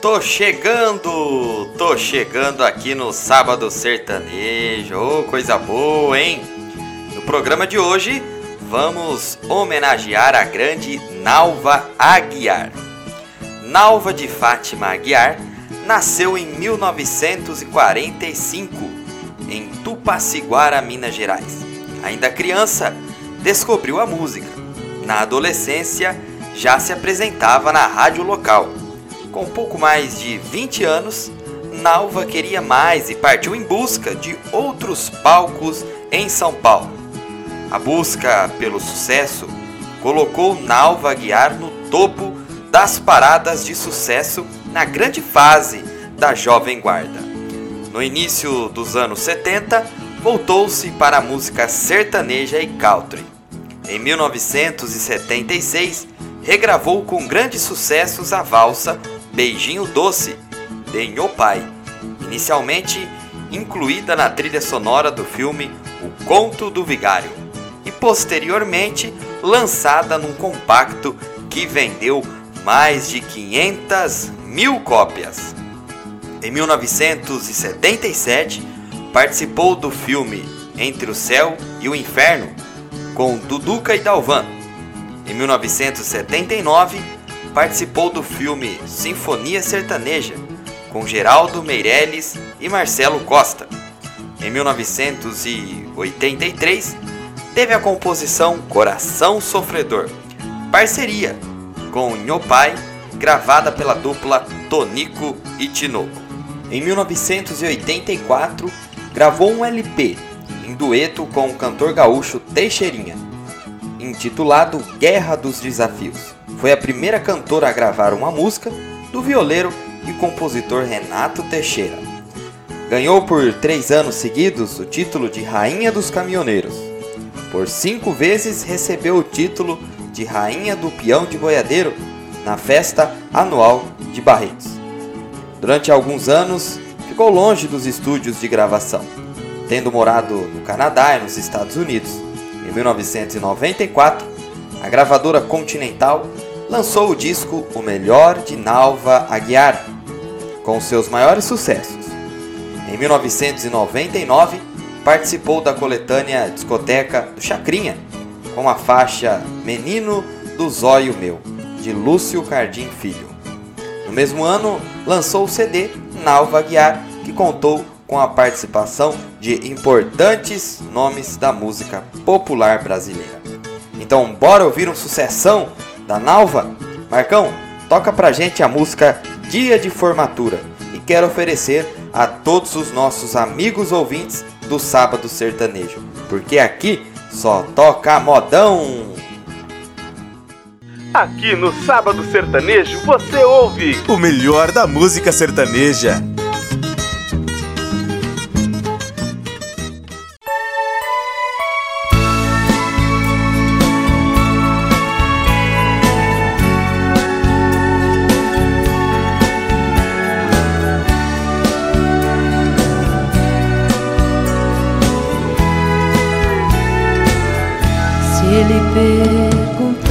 Tô chegando, tô chegando aqui no Sábado Sertanejo, oh, coisa boa, hein? No programa de hoje, vamos homenagear a grande Nalva Aguiar. Nalva de Fátima Aguiar nasceu em 1945, em Tupaciguara, Minas Gerais. Ainda criança, descobriu a música. Na adolescência, já se apresentava na rádio local com pouco mais de 20 anos, Nalva queria mais e partiu em busca de outros palcos em São Paulo. A busca pelo sucesso colocou Nalva Guiar no topo das paradas de sucesso na grande fase da Jovem Guarda. No início dos anos 70, voltou-se para a música sertaneja e country. Em 1976, regravou com grandes sucessos a valsa Beijinho Doce, de Nho Pai, inicialmente incluída na trilha sonora do filme O Conto do Vigário, e posteriormente lançada num compacto que vendeu mais de 500 mil cópias. Em 1977, participou do filme Entre o Céu e o Inferno, com Duduca e Dalvan. Em 1979, participou do filme Sinfonia Sertaneja, com Geraldo Meirelles e Marcelo Costa. Em 1983, teve a composição Coração Sofredor, parceria com Nhopai, gravada pela dupla Tonico e Tinoco. Em 1984, gravou um LP em dueto com o cantor gaúcho Teixeirinha, intitulado Guerra dos Desafios foi a primeira cantora a gravar uma música do violeiro e compositor Renato Teixeira. Ganhou por três anos seguidos o título de Rainha dos Caminhoneiros. Por cinco vezes recebeu o título de Rainha do Peão de Boiadeiro na festa anual de Barretos. Durante alguns anos ficou longe dos estúdios de gravação, tendo morado no Canadá e nos Estados Unidos. Em 1994, a gravadora Continental lançou o disco O Melhor de Nalva Aguiar, com seus maiores sucessos. Em 1999, participou da coletânea Discoteca do Chacrinha, com a faixa Menino do Zóio Meu, de Lúcio Cardim Filho. No mesmo ano, lançou o CD Nalva Aguiar, que contou com a participação de importantes nomes da música popular brasileira. Então, bora ouvir um sucessão da Nalva. Marcão, toca pra gente a música Dia de Formatura e quero oferecer a todos os nossos amigos ouvintes do Sábado Sertanejo, porque aqui só toca modão. Aqui no Sábado Sertanejo você ouve o melhor da música sertaneja. Ele forma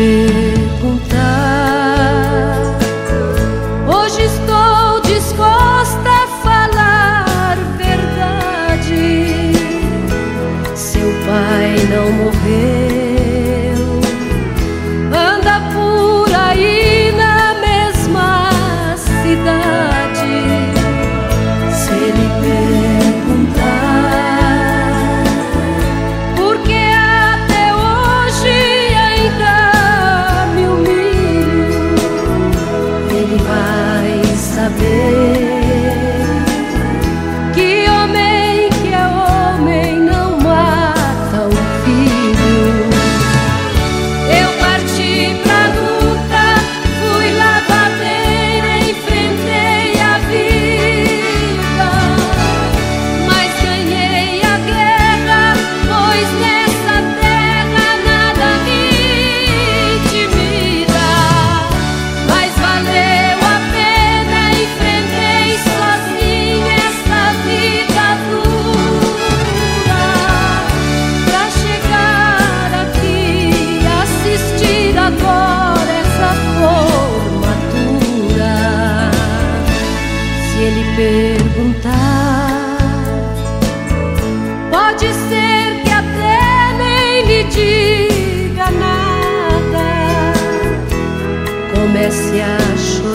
perguntar. Hoje estou disposta a falar verdade. Seu pai não morreu. perguntar. Pode ser que até nem lhe diga nada. Comece a chorar.